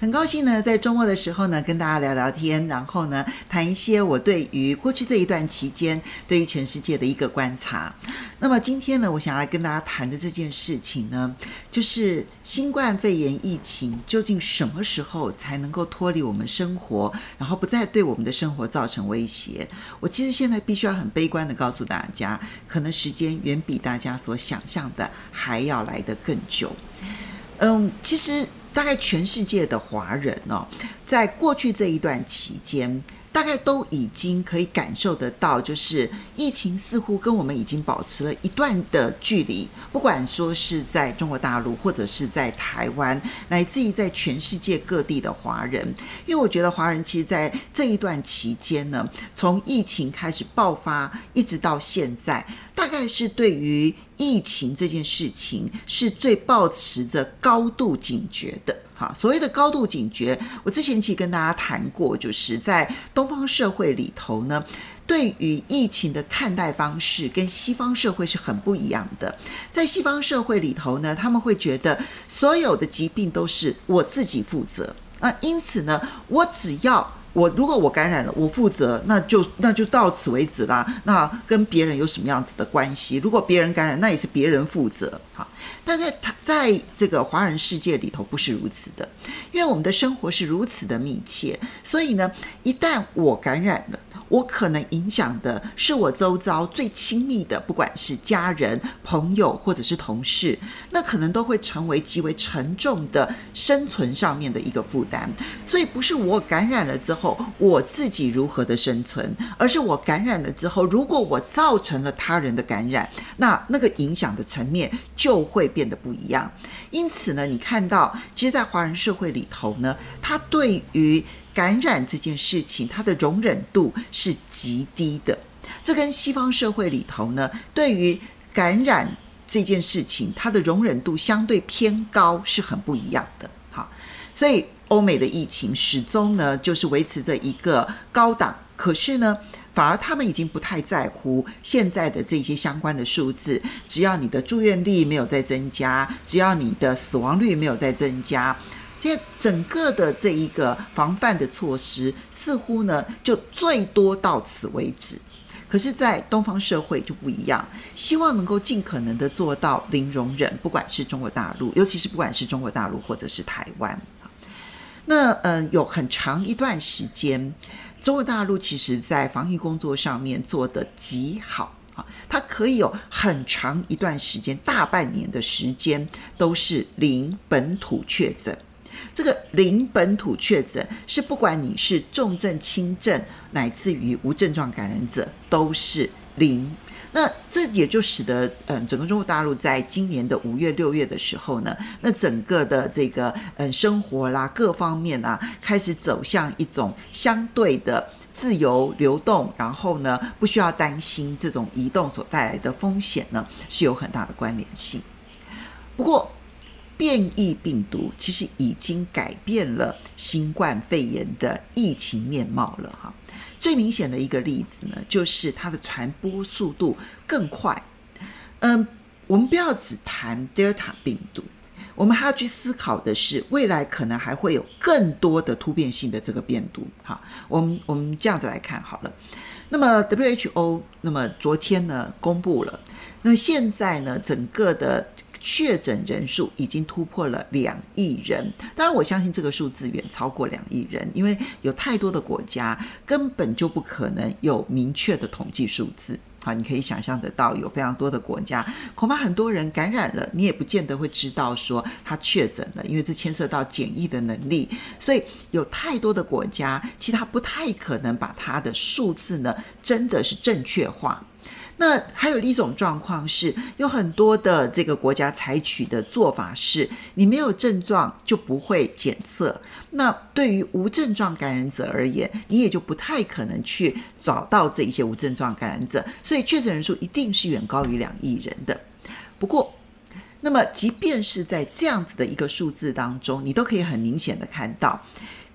很高兴呢，在周末的时候呢，跟大家聊聊天，然后呢，谈一些我对于过去这一段期间对于全世界的一个观察。那么今天呢，我想要来跟大家谈的这件事情呢，就是新冠肺炎疫情究竟什么时候才能够脱离我们生活，然后不再对我们的生活造成威胁？我其实现在必须要很悲观的告诉大家，可能时间远比大家所想象的还要来得更久。嗯，其实。大概全世界的华人哦，在过去这一段期间，大概都已经可以感受得到，就是疫情似乎跟我们已经保持了一段的距离。不管说是在中国大陆，或者是在台湾，乃至于在全世界各地的华人，因为我觉得华人其实在这一段期间呢，从疫情开始爆发一直到现在，大概是对于疫情这件事情是最保持着高度警觉的。好，所谓的高度警觉，我之前其实跟大家谈过，就是在东方社会里头呢，对于疫情的看待方式跟西方社会是很不一样的。在西方社会里头呢，他们会觉得所有的疾病都是我自己负责，那因此呢，我只要。我如果我感染了，我负责，那就那就到此为止啦。那跟别人有什么样子的关系？如果别人感染，那也是别人负责。哈，但在他在这个华人世界里头不是如此的，因为我们的生活是如此的密切，所以呢，一旦我感染了。我可能影响的是我周遭最亲密的，不管是家人、朋友或者是同事，那可能都会成为极为沉重的生存上面的一个负担。所以不是我感染了之后我自己如何的生存，而是我感染了之后，如果我造成了他人的感染，那那个影响的层面就会变得不一样。因此呢，你看到，其实，在华人社会里头呢，他对于感染这件事情，它的容忍度是极低的。这跟西方社会里头呢，对于感染这件事情，它的容忍度相对偏高，是很不一样的。好，所以欧美的疫情始终呢，就是维持着一个高档。可是呢，反而他们已经不太在乎现在的这些相关的数字，只要你的住院率没有在增加，只要你的死亡率没有在增加。现在整个的这一个防范的措施，似乎呢就最多到此为止。可是，在东方社会就不一样，希望能够尽可能的做到零容忍，不管是中国大陆，尤其是不管是中国大陆或者是台湾。那嗯、有很长一段时间，中国大陆其实在防疫工作上面做得极好啊，它可以有很长一段时间，大半年的时间都是零本土确诊。这个零本土确诊是不管你是重症、轻症，乃至于无症状感染者，都是零。那这也就使得，嗯，整个中国大陆在今年的五月、六月的时候呢，那整个的这个，嗯，生活啦，各方面啊，开始走向一种相对的自由流动，然后呢，不需要担心这种移动所带来的风险呢，是有很大的关联性。不过，变异病毒其实已经改变了新冠肺炎的疫情面貌了哈。最明显的一个例子呢，就是它的传播速度更快。嗯，我们不要只谈 Delta 病毒，我们还要去思考的是，未来可能还会有更多的突变性的这个变毒。哈，我们我们这样子来看好了。那么 WHO 那么昨天呢公布了，那现在呢整个的。确诊人数已经突破了两亿人，当然我相信这个数字远超过两亿人，因为有太多的国家根本就不可能有明确的统计数字。好，你可以想象得到，有非常多的国家，恐怕很多人感染了，你也不见得会知道说他确诊了，因为这牵涉到检疫的能力，所以有太多的国家，其实他不太可能把他的数字呢真的是正确化。那还有一种状况是，有很多的这个国家采取的做法是，你没有症状就不会检测。那对于无症状感染者而言，你也就不太可能去找到这一些无症状感染者，所以确诊人数一定是远高于两亿人的。不过，那么即便是在这样子的一个数字当中，你都可以很明显的看到，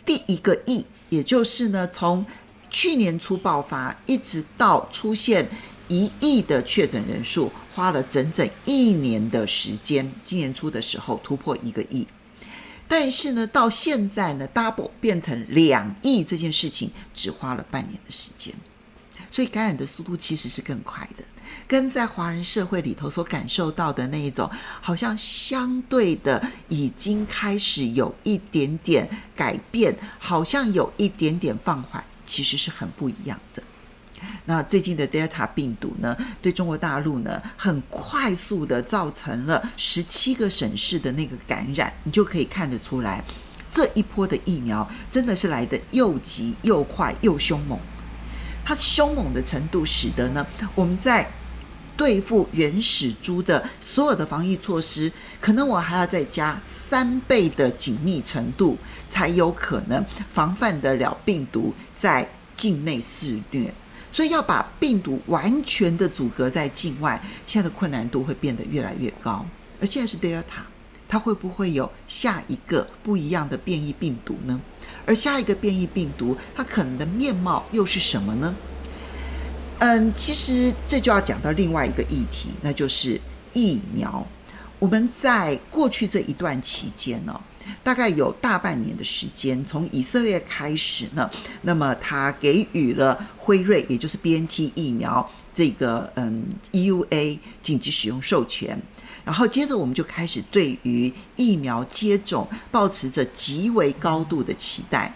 第一个亿，也就是呢，从去年初爆发一直到出现。一亿的确诊人数，花了整整一年的时间，今年初的时候突破一个亿。但是呢，到现在呢，double 变成两亿这件事情，只花了半年的时间，所以感染的速度其实是更快的，跟在华人社会里头所感受到的那一种，好像相对的已经开始有一点点改变，好像有一点点放缓，其实是很不一样的。那最近的 Delta 病毒呢，对中国大陆呢，很快速的造成了十七个省市的那个感染，你就可以看得出来，这一波的疫苗真的是来得又急又快又凶猛。它凶猛的程度，使得呢，我们在对付原始株的所有的防疫措施，可能我还要再加三倍的紧密程度，才有可能防范得了病毒在境内肆虐。所以要把病毒完全的阻隔在境外，现在的困难度会变得越来越高。而现在是 Delta，它会不会有下一个不一样的变异病毒呢？而下一个变异病毒，它可能的面貌又是什么呢？嗯，其实这就要讲到另外一个议题，那就是疫苗。我们在过去这一段期间呢，大概有大半年的时间，从以色列开始呢，那么他给予了辉瑞，也就是 BNT 疫苗这个嗯 EUA 紧急使用授权，然后接着我们就开始对于疫苗接种抱持着极为高度的期待，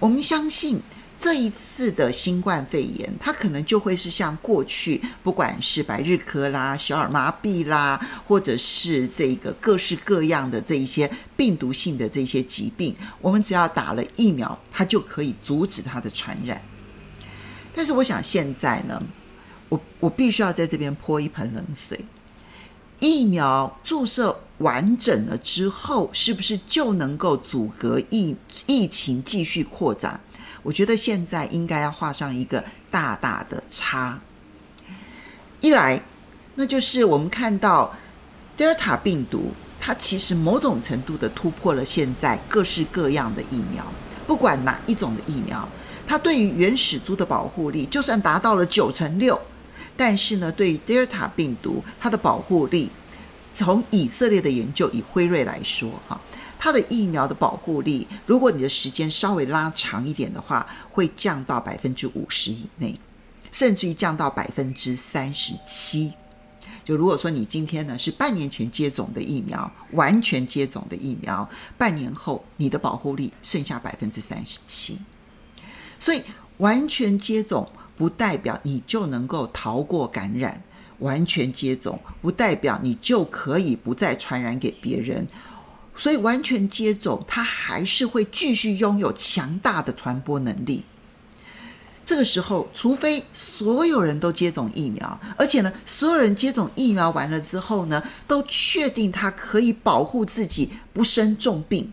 我们相信。这一次的新冠肺炎，它可能就会是像过去，不管是百日咳啦、小儿麻痹啦，或者是这个各式各样的这一些病毒性的这些疾病，我们只要打了疫苗，它就可以阻止它的传染。但是我想现在呢，我我必须要在这边泼一盆冷水：疫苗注射完整了之后，是不是就能够阻隔疫疫情继续扩展？我觉得现在应该要画上一个大大的叉。一来，那就是我们看到德尔塔病毒，它其实某种程度的突破了现在各式各样的疫苗，不管哪一种的疫苗，它对于原始株的保护力就算达到了九成六，但是呢，对于德尔塔病毒，它的保护力，从以色列的研究，以辉瑞来说，哈。它的疫苗的保护力，如果你的时间稍微拉长一点的话，会降到百分之五十以内，甚至于降到百分之三十七。就如果说你今天呢是半年前接种的疫苗，完全接种的疫苗，半年后你的保护力剩下百分之三十七。所以完全接种不代表你就能够逃过感染，完全接种不代表你就可以不再传染给别人。所以，完全接种，它还是会继续拥有强大的传播能力。这个时候，除非所有人都接种疫苗，而且呢，所有人接种疫苗完了之后呢，都确定它可以保护自己不生重病。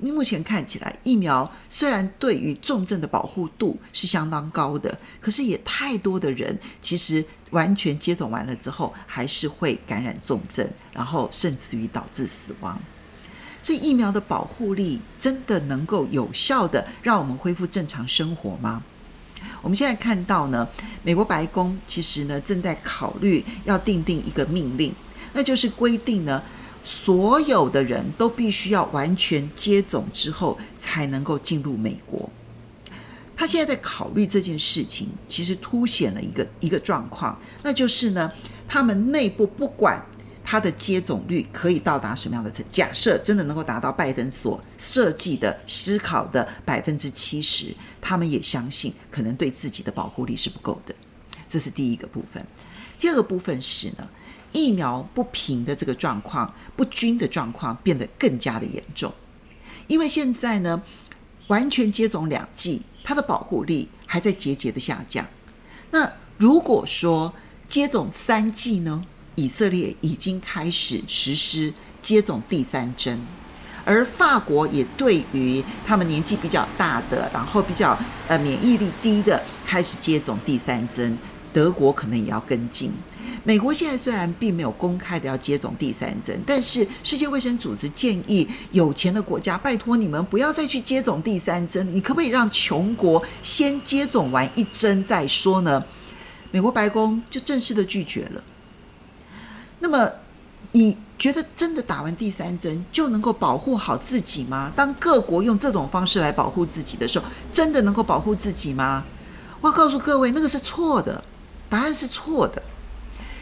目前看起来，疫苗虽然对于重症的保护度是相当高的，可是也太多的人其实完全接种完了之后，还是会感染重症，然后甚至于导致死亡。所以疫苗的保护力真的能够有效的让我们恢复正常生活吗？我们现在看到呢，美国白宫其实呢正在考虑要订定一个命令，那就是规定呢，所有的人都必须要完全接种之后才能够进入美国。他现在在考虑这件事情，其实凸显了一个一个状况，那就是呢，他们内部不管。它的接种率可以到达什么样的程？假设真的能够达到拜登所设计的思考的百分之七十，他们也相信可能对自己的保护力是不够的。这是第一个部分。第二个部分是呢，疫苗不平的这个状况、不均的状况变得更加的严重。因为现在呢，完全接种两剂，它的保护力还在节节的下降。那如果说接种三剂呢？以色列已经开始实施接种第三针，而法国也对于他们年纪比较大的，然后比较呃免疫力低的开始接种第三针。德国可能也要跟进。美国现在虽然并没有公开的要接种第三针，但是世界卫生组织建议有钱的国家拜托你们不要再去接种第三针，你可不可以让穷国先接种完一针再说呢？美国白宫就正式的拒绝了。那么，你觉得真的打完第三针就能够保护好自己吗？当各国用这种方式来保护自己的时候，真的能够保护自己吗？我要告诉各位，那个是错的，答案是错的。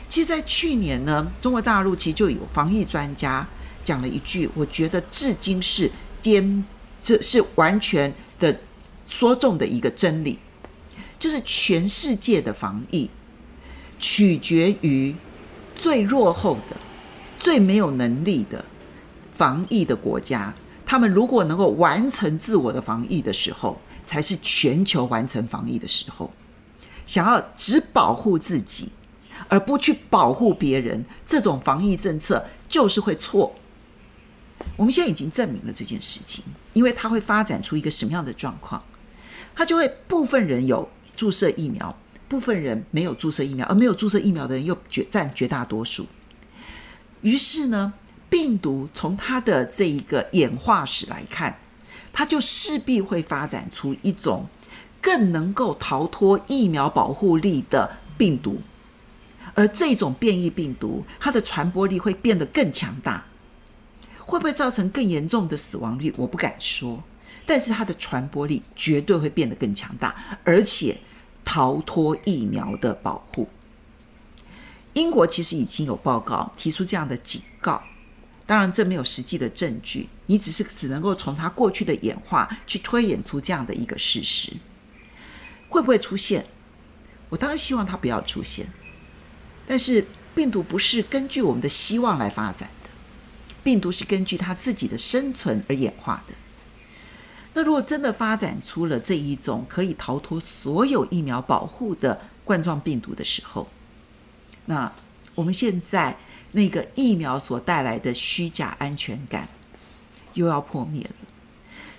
其实，在去年呢，中国大陆其实就有防疫专家讲了一句，我觉得至今是颠，这是完全的说中的一个真理。就是全世界的防疫取决于最落后的、最没有能力的防疫的国家，他们如果能够完成自我的防疫的时候，才是全球完成防疫的时候。想要只保护自己而不去保护别人，这种防疫政策就是会错。我们现在已经证明了这件事情，因为它会发展出一个什么样的状况？它就会部分人有。注射疫苗，部分人没有注射疫苗，而没有注射疫苗的人又绝占绝大多数。于是呢，病毒从它的这一个演化史来看，它就势必会发展出一种更能够逃脱疫苗保护力的病毒，而这种变异病毒，它的传播力会变得更强大。会不会造成更严重的死亡率？我不敢说，但是它的传播力绝对会变得更强大，而且。逃脱疫苗的保护，英国其实已经有报告提出这样的警告，当然这没有实际的证据，你只是只能够从它过去的演化去推演出这样的一个事实，会不会出现？我当然希望它不要出现，但是病毒不是根据我们的希望来发展的，病毒是根据它自己的生存而演化的。那如果真的发展出了这一种可以逃脱所有疫苗保护的冠状病毒的时候，那我们现在那个疫苗所带来的虚假安全感又要破灭了。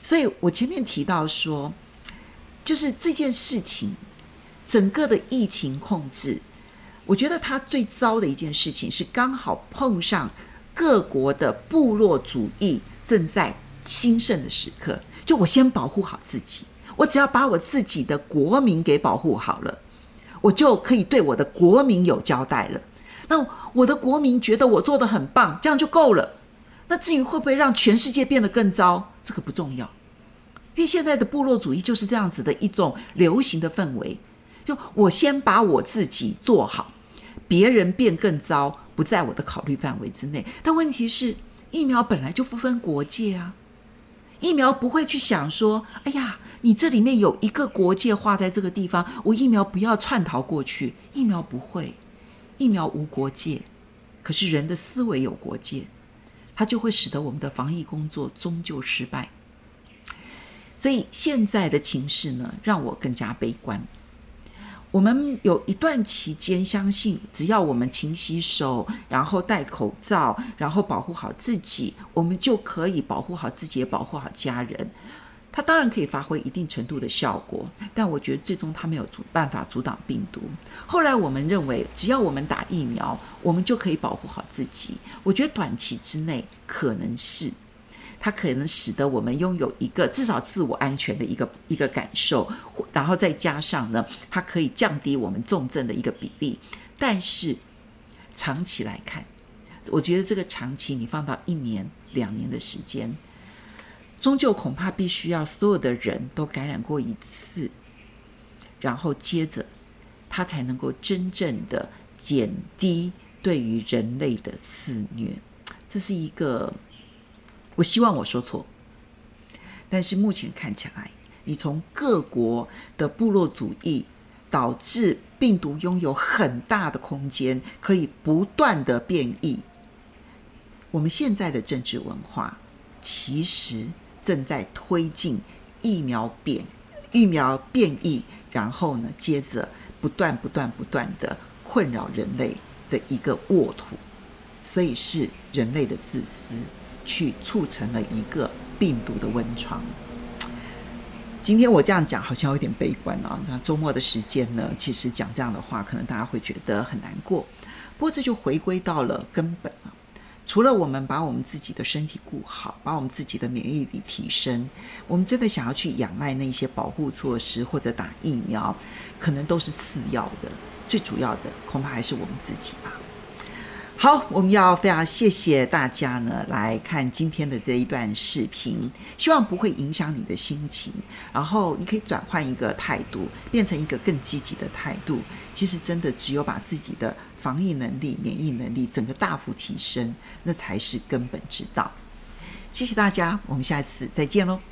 所以我前面提到说，就是这件事情，整个的疫情控制，我觉得它最糟的一件事情是刚好碰上各国的部落主义正在兴盛的时刻。就我先保护好自己，我只要把我自己的国民给保护好了，我就可以对我的国民有交代了。那我的国民觉得我做的很棒，这样就够了。那至于会不会让全世界变得更糟，这个不重要，因为现在的部落主义就是这样子的一种流行的氛围。就我先把我自己做好，别人变更糟不在我的考虑范围之内。但问题是，疫苗本来就不分国界啊。疫苗不会去想说：“哎呀，你这里面有一个国界画在这个地方，我疫苗不要窜逃过去。”疫苗不会，疫苗无国界。可是人的思维有国界，它就会使得我们的防疫工作终究失败。所以现在的情势呢，让我更加悲观。我们有一段期间相信，只要我们勤洗手，然后戴口罩，然后保护好自己，我们就可以保护好自己，也保护好家人。它当然可以发挥一定程度的效果，但我觉得最终它没有阻办法阻挡病毒。后来我们认为，只要我们打疫苗，我们就可以保护好自己。我觉得短期之内可能是。它可能使得我们拥有一个至少自我安全的一个一个感受，然后再加上呢，它可以降低我们重症的一个比例。但是长期来看，我觉得这个长期你放到一年、两年的时间，终究恐怕必须要所有的人都感染过一次，然后接着它才能够真正的减低对于人类的肆虐。这是一个。我希望我说错，但是目前看起来，你从各国的部落主义导致病毒拥有很大的空间，可以不断的变异。我们现在的政治文化其实正在推进疫苗变、疫苗变异，然后呢，接着不断、不断、不断的困扰人类的一个沃土，所以是人类的自私。去促成了一个病毒的温床。今天我这样讲好像有点悲观啊。那周末的时间呢，其实讲这样的话，可能大家会觉得很难过。不过这就回归到了根本啊。除了我们把我们自己的身体顾好，把我们自己的免疫力提升，我们真的想要去仰赖那些保护措施或者打疫苗，可能都是次要的。最主要的恐怕还是我们自己吧。好，我们要非常谢谢大家呢来看今天的这一段视频，希望不会影响你的心情，然后你可以转换一个态度，变成一个更积极的态度。其实真的只有把自己的防疫能力、免疫能力整个大幅提升，那才是根本之道。谢谢大家，我们下一次再见喽。